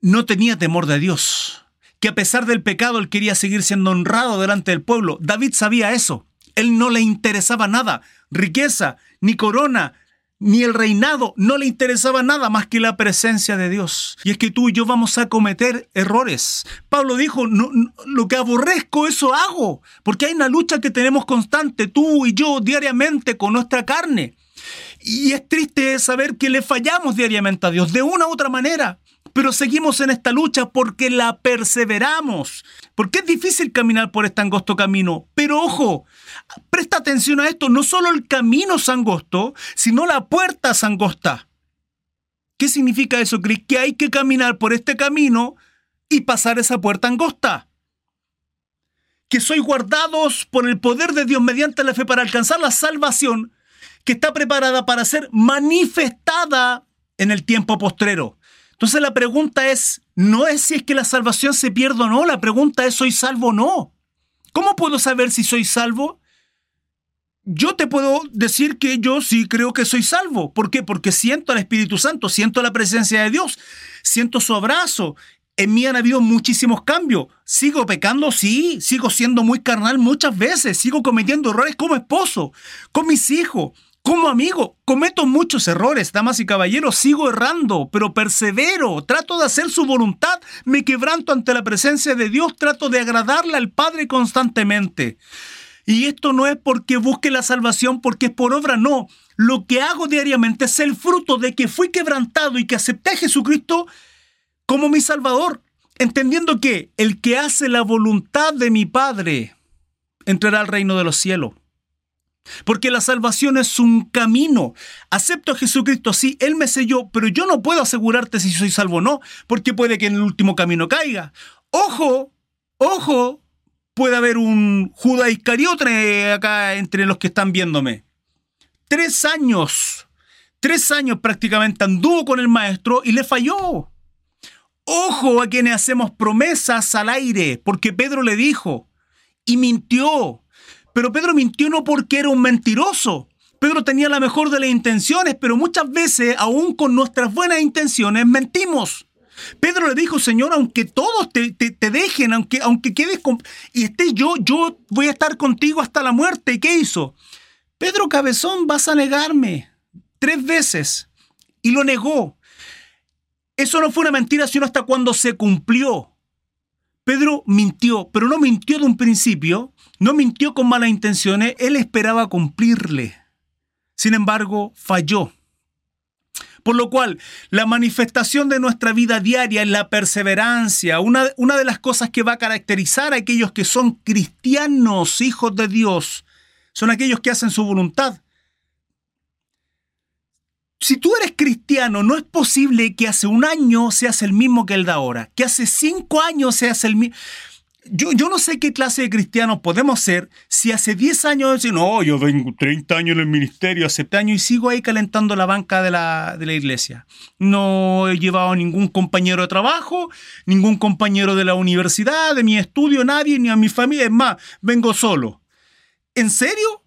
no tenía temor de Dios, que a pesar del pecado él quería seguir siendo honrado delante del pueblo. David sabía eso. Él no le interesaba nada, riqueza, ni corona, ni el reinado, no le interesaba nada más que la presencia de Dios. Y es que tú y yo vamos a cometer errores. Pablo dijo, no, lo que aborrezco, eso hago, porque hay una lucha que tenemos constante, tú y yo, diariamente con nuestra carne. Y es triste saber que le fallamos diariamente a Dios, de una u otra manera. Pero seguimos en esta lucha porque la perseveramos. Porque es difícil caminar por este angosto camino. Pero ojo, presta atención a esto. No solo el camino es angosto, sino la puerta es angosta. ¿Qué significa eso, Cris? Que hay que caminar por este camino y pasar esa puerta angosta. Que sois guardados por el poder de Dios mediante la fe para alcanzar la salvación que está preparada para ser manifestada en el tiempo postrero. Entonces la pregunta es, no es si es que la salvación se pierde o no, la pregunta es, ¿soy salvo o no? ¿Cómo puedo saber si soy salvo? Yo te puedo decir que yo sí creo que soy salvo. ¿Por qué? Porque siento al Espíritu Santo, siento la presencia de Dios, siento su abrazo. En mí han habido muchísimos cambios. ¿Sigo pecando? Sí. Sigo siendo muy carnal muchas veces. Sigo cometiendo errores como esposo, con mis hijos como amigo, cometo muchos errores, damas y caballeros, sigo errando, pero persevero, trato de hacer su voluntad, me quebranto ante la presencia de Dios, trato de agradarle al Padre constantemente. Y esto no es porque busque la salvación, porque es por obra, no. Lo que hago diariamente es el fruto de que fui quebrantado y que acepté a Jesucristo como mi Salvador, entendiendo que el que hace la voluntad de mi Padre entrará al reino de los cielos. Porque la salvación es un camino. Acepto a Jesucristo, sí, Él me selló, pero yo no puedo asegurarte si soy salvo o no, porque puede que en el último camino caiga. Ojo, ojo, puede haber un Judas Iscariote acá entre los que están viéndome. Tres años, tres años prácticamente anduvo con el maestro y le falló. Ojo a quienes hacemos promesas al aire, porque Pedro le dijo y mintió. Pero Pedro mintió no porque era un mentiroso. Pedro tenía la mejor de las intenciones, pero muchas veces, aún con nuestras buenas intenciones, mentimos. Pedro le dijo, Señor, aunque todos te, dejen, aunque, aunque quedes con... y esté yo, yo voy a estar contigo hasta la muerte. ¿Y qué hizo? Pedro Cabezón, vas a negarme tres veces. Y lo negó. Eso no fue una mentira, sino hasta cuando se cumplió. Pedro mintió, pero no mintió de un principio, no mintió con malas intenciones, él esperaba cumplirle. Sin embargo, falló. Por lo cual, la manifestación de nuestra vida diaria es la perseverancia. Una, una, de las cosas que va a caracterizar a aquellos que son cristianos, hijos de Dios, son aquellos que hacen su voluntad. Si tú eres cristiano, no es posible que hace un año seas el mismo que el de ahora, que hace cinco años seas el mismo. Yo, yo no sé qué clase de cristianos podemos ser si hace 10 años decimos, no, yo tengo 30 años en el ministerio, hace 7 años y sigo ahí calentando la banca de la, de la iglesia. No he llevado ningún compañero de trabajo, ningún compañero de la universidad, de mi estudio, nadie, ni a mi familia. Es más, vengo solo. ¿En serio?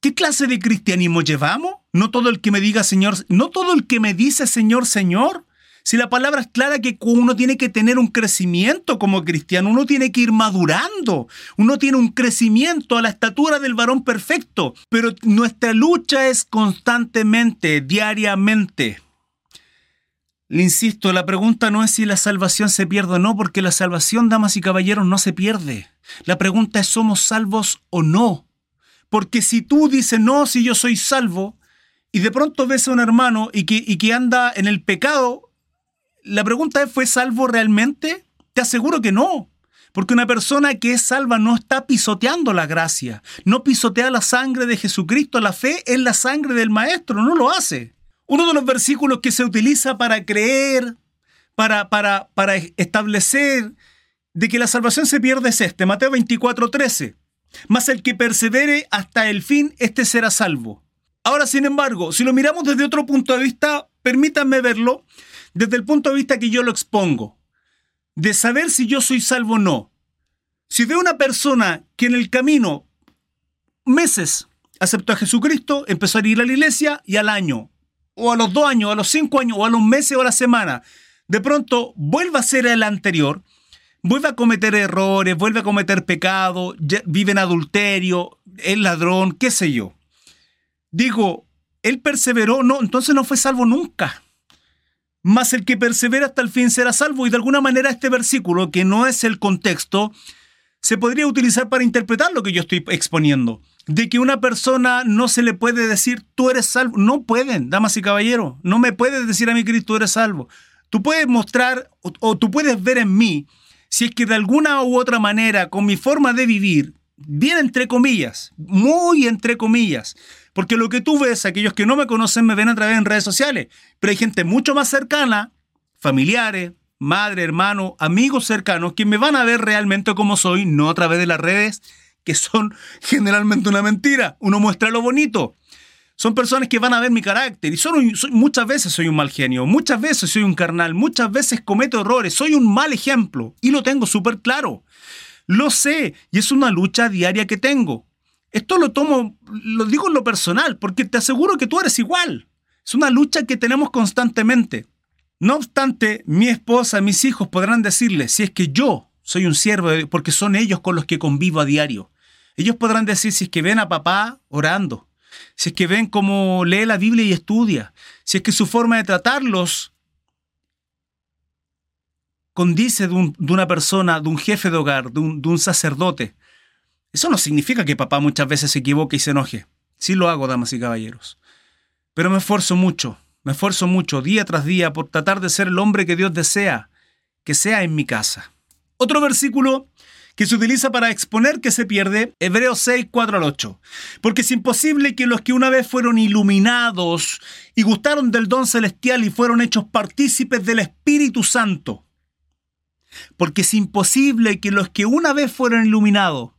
¿Qué clase de cristianismo llevamos? No todo el que me diga Señor, no todo el que me dice Señor, Señor. Si la palabra es clara que uno tiene que tener un crecimiento como cristiano, uno tiene que ir madurando, uno tiene un crecimiento a la estatura del varón perfecto, pero nuestra lucha es constantemente, diariamente. Le insisto, la pregunta no es si la salvación se pierde o no, porque la salvación, damas y caballeros, no se pierde. La pregunta es, ¿somos salvos o no? Porque si tú dices, no, si yo soy salvo, y de pronto ves a un hermano y que, y que anda en el pecado, la pregunta es, ¿fue salvo realmente? Te aseguro que no. Porque una persona que es salva no está pisoteando la gracia, no pisotea la sangre de Jesucristo, la fe es la sangre del Maestro, no lo hace. Uno de los versículos que se utiliza para creer, para, para, para establecer de que la salvación se pierde es este, Mateo 24, 13. Mas el que persevere hasta el fin, este será salvo. Ahora, sin embargo, si lo miramos desde otro punto de vista, permítanme verlo desde el punto de vista que yo lo expongo, de saber si yo soy salvo o no. Si veo una persona que en el camino, meses, aceptó a Jesucristo, empezó a ir a la iglesia y al año, o a los dos años, a los cinco años, o a los meses o a la semana, de pronto vuelve a ser el anterior, vuelve a cometer errores, vuelve a cometer pecado, vive en adulterio, es ladrón, qué sé yo. Digo, él perseveró, no, entonces no fue salvo nunca. Mas el que persevera hasta el fin será salvo. Y de alguna manera este versículo, que no es el contexto, se podría utilizar para interpretar lo que yo estoy exponiendo. De que una persona no se le puede decir, tú eres salvo. No pueden, damas y caballeros. No me puedes decir a mí, Cristo, tú eres salvo. Tú puedes mostrar o, o tú puedes ver en mí si es que de alguna u otra manera, con mi forma de vivir, bien entre comillas, muy entre comillas, porque lo que tú ves, aquellos que no me conocen me ven a través de redes sociales, pero hay gente mucho más cercana, familiares, madre, hermano, amigos cercanos, que me van a ver realmente como soy, no a través de las redes, que son (laughs) generalmente una mentira. Uno muestra lo bonito. Son personas que van a ver mi carácter y son, muchas veces soy un mal genio, muchas veces soy un carnal, muchas veces cometo errores, soy un mal ejemplo y lo tengo súper claro. Lo sé y es una lucha diaria que tengo. Esto lo tomo, lo digo en lo personal, porque te aseguro que tú eres igual. Es una lucha que tenemos constantemente. No obstante, mi esposa, mis hijos podrán decirle, si es que yo soy un siervo, porque son ellos con los que convivo a diario. Ellos podrán decir si es que ven a papá orando, si es que ven cómo lee la Biblia y estudia, si es que su forma de tratarlos condice de, una persona, de un jefe de hogar, de un sacerdote. Eso no significa que papá muchas veces se equivoque y se enoje. Sí lo hago, damas y caballeros. Pero me esfuerzo mucho, me esfuerzo mucho día tras día por tratar de ser el hombre que Dios desea que sea en mi casa. Otro versículo que se utiliza para exponer que se pierde, Hebreos 6, 4 al 8. Porque es imposible que los que una vez fueron iluminados y gustaron del don celestial y fueron hechos partícipes del Espíritu Santo. Porque es imposible que los que una vez fueron iluminados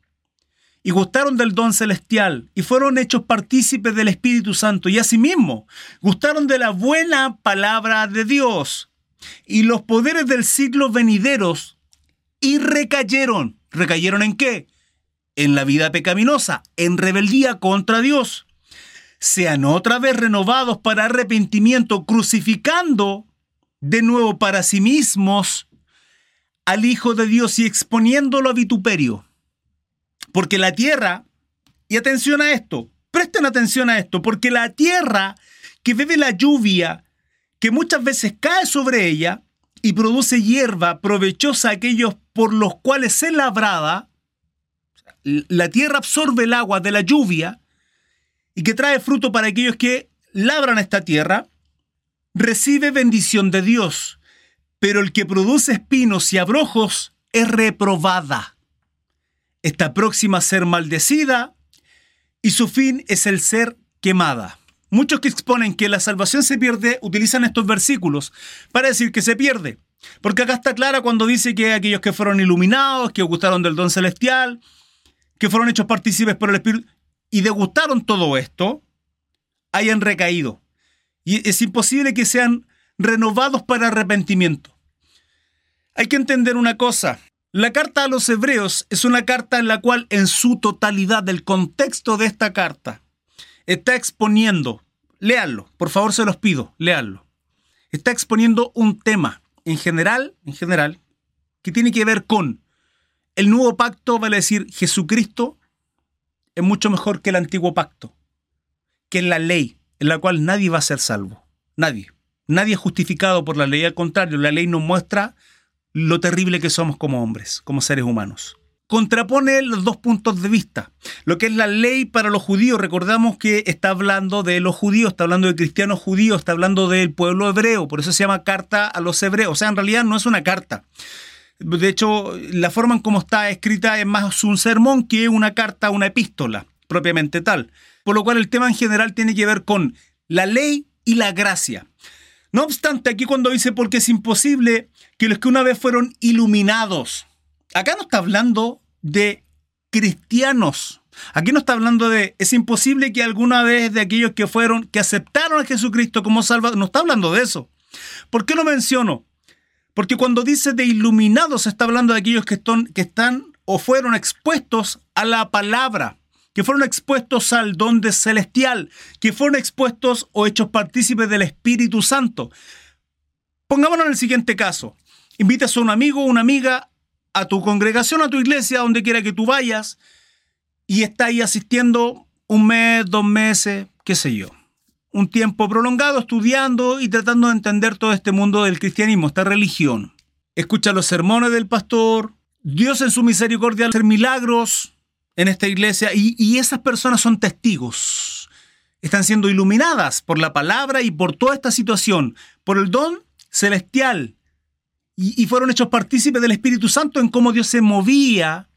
y gustaron del don celestial y fueron hechos partícipes del Espíritu Santo y asimismo gustaron de la buena palabra de Dios y los poderes del siglo venideros y recayeron. ¿Recayeron en qué? En la vida pecaminosa, en rebeldía contra Dios. Sean otra vez renovados para arrepentimiento, crucificando de nuevo para sí mismos al Hijo de Dios y exponiéndolo a vituperio porque la tierra, y atención a esto, presten atención a esto, porque la tierra que bebe la lluvia, que muchas veces cae sobre ella y produce hierba provechosa a aquellos por los cuales es labrada, la tierra absorbe el agua de la lluvia y que trae fruto para aquellos que labran esta tierra, recibe bendición de Dios, pero el que produce espinos y abrojos es reprobada está próxima a ser maldecida y su fin es el ser quemada. Muchos que exponen que la salvación se pierde utilizan estos versículos para decir que se pierde. Porque acá está clara cuando dice que aquellos que fueron iluminados, que gustaron del don celestial, que fueron hechos partícipes por el Espíritu y degustaron todo esto, hayan recaído. Y es imposible que sean renovados para arrepentimiento. Hay que entender una cosa. La carta a los hebreos es una carta en la cual en su totalidad, el contexto de esta carta, está exponiendo, léanlo, por favor se los pido, léanlo. Está exponiendo un tema en general, en general, que tiene que ver con el nuevo pacto, vale decir, Jesucristo es mucho mejor que el antiguo pacto, que la ley, en la cual nadie va a ser salvo. Nadie. Nadie es justificado por la ley. Al contrario, la ley nos muestra lo terrible que somos como hombres, como seres humanos. Contrapone los dos puntos de vista. Lo que es la ley para los judíos, recordamos que está hablando de los judíos, está hablando de cristianos judíos, está hablando del pueblo hebreo, por eso se llama carta a los hebreos. O sea, en realidad no es una carta. De hecho, la forma en cómo está escrita es más un sermón que una carta, una epístola, propiamente tal. Por lo cual el tema en general tiene que ver con la ley y la gracia. No obstante, aquí cuando dice porque es imposible que los que una vez fueron iluminados, acá no está hablando de cristianos. Aquí no está hablando de, es imposible que alguna vez de aquellos que fueron, que aceptaron a Jesucristo como Salvador, no está hablando de eso. ¿Por qué lo menciono? Porque cuando dice de iluminados, está hablando de aquellos que están, que están o fueron expuestos a la palabra, que fueron expuestos al don de celestial, que fueron expuestos o hechos partícipes del Espíritu Santo. Pongámonos en el siguiente caso. Invitas a un amigo o una amiga a tu congregación, a tu iglesia, donde quiera que tú vayas, y está ahí asistiendo un mes, dos meses, qué sé yo un tiempo prolongado estudiando y tratando de entender todo este mundo del cristianismo, esta religión. Escucha los sermones del pastor, Dios en su misericordia hacer milagros en esta iglesia y, y esas personas son testigos. Están siendo iluminadas por la palabra y por toda esta situación, por el don celestial. Y, fueron hechos partícipes del Espíritu Santo en cómo Dios se movía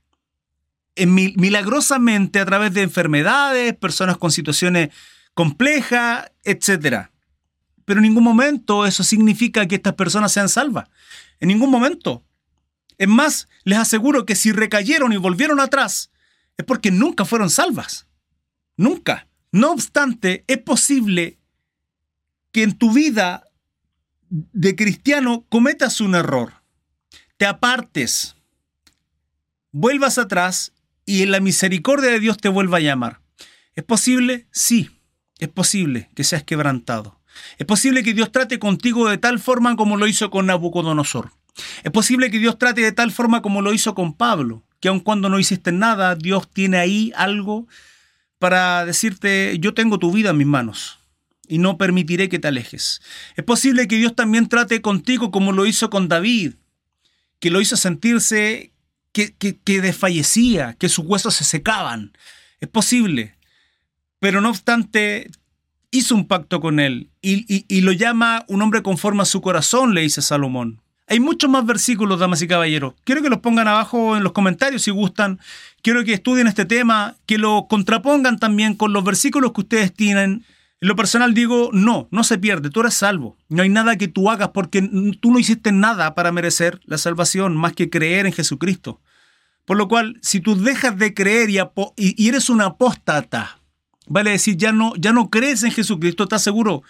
en, milagrosamente a través de enfermedades, personas con situaciones compleja, etc. Pero en ningún momento eso significa que estas personas sean salvas. En ningún momento. Es más, les aseguro que si recayeron y volvieron atrás, es porque nunca fueron salvas. Nunca. No obstante, es posible que en tu vida de cristiano cometas un error, te apartes, vuelvas atrás y en la misericordia de Dios te vuelva a llamar. ¿Es posible? Sí. Es posible que seas quebrantado. Es posible que Dios trate contigo de tal forma como lo hizo con Nabucodonosor. Es posible que Dios trate de tal forma como lo hizo con Pablo, que aun cuando no hiciste nada, Dios tiene ahí algo para decirte, yo tengo tu vida en mis manos y no permitiré que te alejes. Es posible que Dios también trate contigo como lo hizo con David, que lo hizo sentirse que, que desfallecía, que sus huesos se secaban. Es posible pero no obstante hizo un pacto con él y, lo llama un hombre conforme a su corazón, le dice Salomón. Hay muchos más versículos, damas y caballeros. Quiero que los pongan abajo en los comentarios si gustan. Quiero que estudien este tema, que lo contrapongan también con los versículos que ustedes tienen. En lo personal digo, no, no se pierde, tú eres salvo. No hay nada que tú hagas porque tú no hiciste nada para merecer la salvación más que creer en Jesucristo. Por lo cual, si tú dejas de creer y, eres un apóstata, Vale decir, ya no, ya no crees en Jesucristo, ¿estás seguro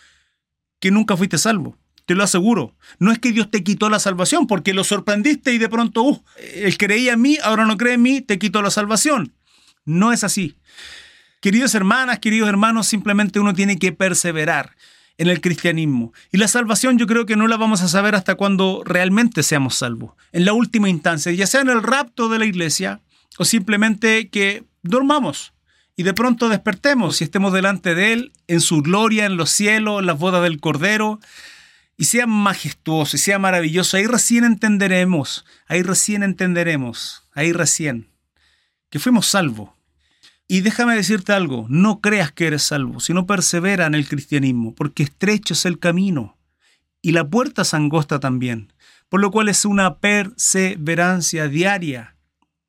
que nunca fuiste salvo? Te lo aseguro. No es que Dios te quitó la salvación, porque lo sorprendiste y de pronto, uh, él creía en mí, ahora no cree en mí, te quitó la salvación. No es así. Queridos hermanas, queridos hermanos, simplemente uno tiene que perseverar en el cristianismo. Y la salvación yo creo que no la vamos a saber hasta cuando realmente seamos salvos. En la última instancia, ya sea en el rapto de la iglesia o simplemente que dormamos y de pronto despertemos y estemos delante de Él en su gloria, en los cielos, en las bodas del Cordero, y sea majestuoso y sea maravilloso. Ahí recién entenderemos, ahí recién entenderemos, ahí recién, que fuimos salvos. Y déjame decirte algo, no creas que eres salvo, sino persevera en el cristianismo, porque estrecho es el camino y la puerta es angosta también, por lo cual es una perseverancia diaria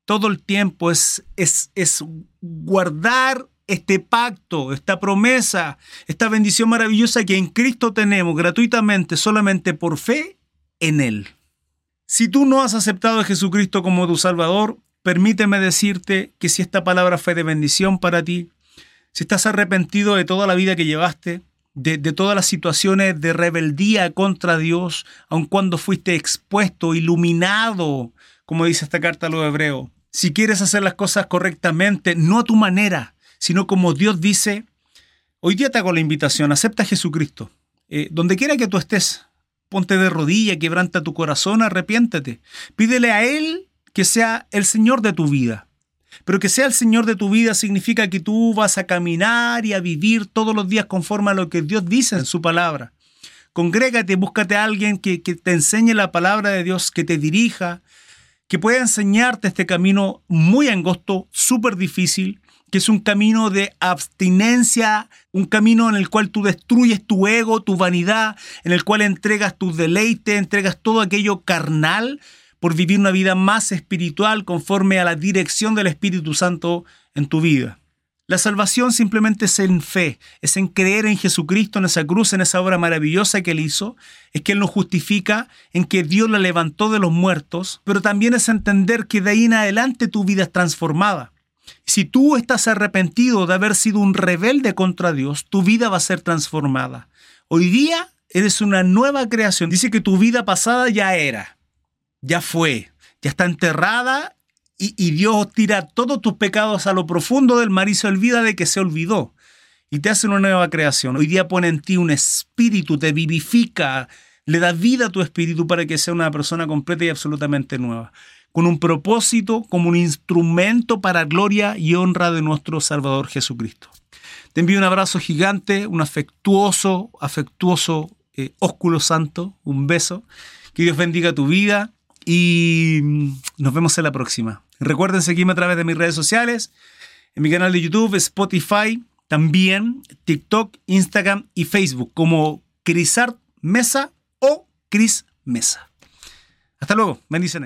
todo el tiempo es, es, es guardar este pacto, esta promesa, esta bendición maravillosa que en Cristo tenemos gratuitamente, solamente por fe en Él. Si tú no has aceptado a Jesucristo como tu Salvador, permíteme decirte que si esta palabra fue de bendición para ti, si estás arrepentido de toda la vida que llevaste, de, todas las situaciones de rebeldía contra Dios, aun cuando fuiste expuesto, iluminado, como dice esta carta a los hebreos, si quieres hacer las cosas correctamente, no a tu manera, sino como Dios dice, hoy día te hago la invitación, acepta a Jesucristo. Eh, donde quiera que tú estés, ponte de rodilla, quebranta tu corazón, arrepiéntete. Pídele a Él que sea el Señor de tu vida. Pero que sea el Señor de tu vida significa que tú vas a caminar y a vivir todos los días conforme a lo que Dios dice en su palabra. Congrégate, búscate a alguien que, te enseñe la palabra de Dios, que te dirija, que pueda enseñarte este camino muy angosto, súper difícil, que es un camino de abstinencia, un camino en el cual tú destruyes tu ego, tu vanidad, en el cual entregas tu deleite, entregas todo aquello carnal por vivir una vida más espiritual conforme a la dirección del Espíritu Santo en tu vida. La salvación simplemente es en fe, es en creer en Jesucristo, en esa cruz, en esa obra maravillosa que Él hizo, es que Él nos justifica, en que Dios la levantó de los muertos, pero también es entender que de ahí en adelante tu vida es transformada. Si tú estás arrepentido de haber sido un rebelde contra Dios, tu vida va a ser transformada. Hoy día eres una nueva creación. Dice que tu vida pasada ya era, ya fue, ya está enterrada y, Dios tira todos tus pecados a lo profundo del mar y se olvida de que se olvidó. Y te hace una nueva creación. Hoy día pone en ti un espíritu, te vivifica, le da vida a tu espíritu para que sea una persona completa y absolutamente nueva con un propósito como un instrumento para gloria y honra de nuestro Salvador Jesucristo. Te envío un abrazo gigante, un afectuoso, afectuoso eh, ósculo santo, un beso. Que Dios bendiga tu vida y mm, nos vemos en la próxima. Recuerden seguirme a través de mis redes sociales, en mi canal de YouTube, Spotify, también TikTok, Instagram y Facebook como Crisart Mesa o Cris Mesa. Hasta luego, bendiciones.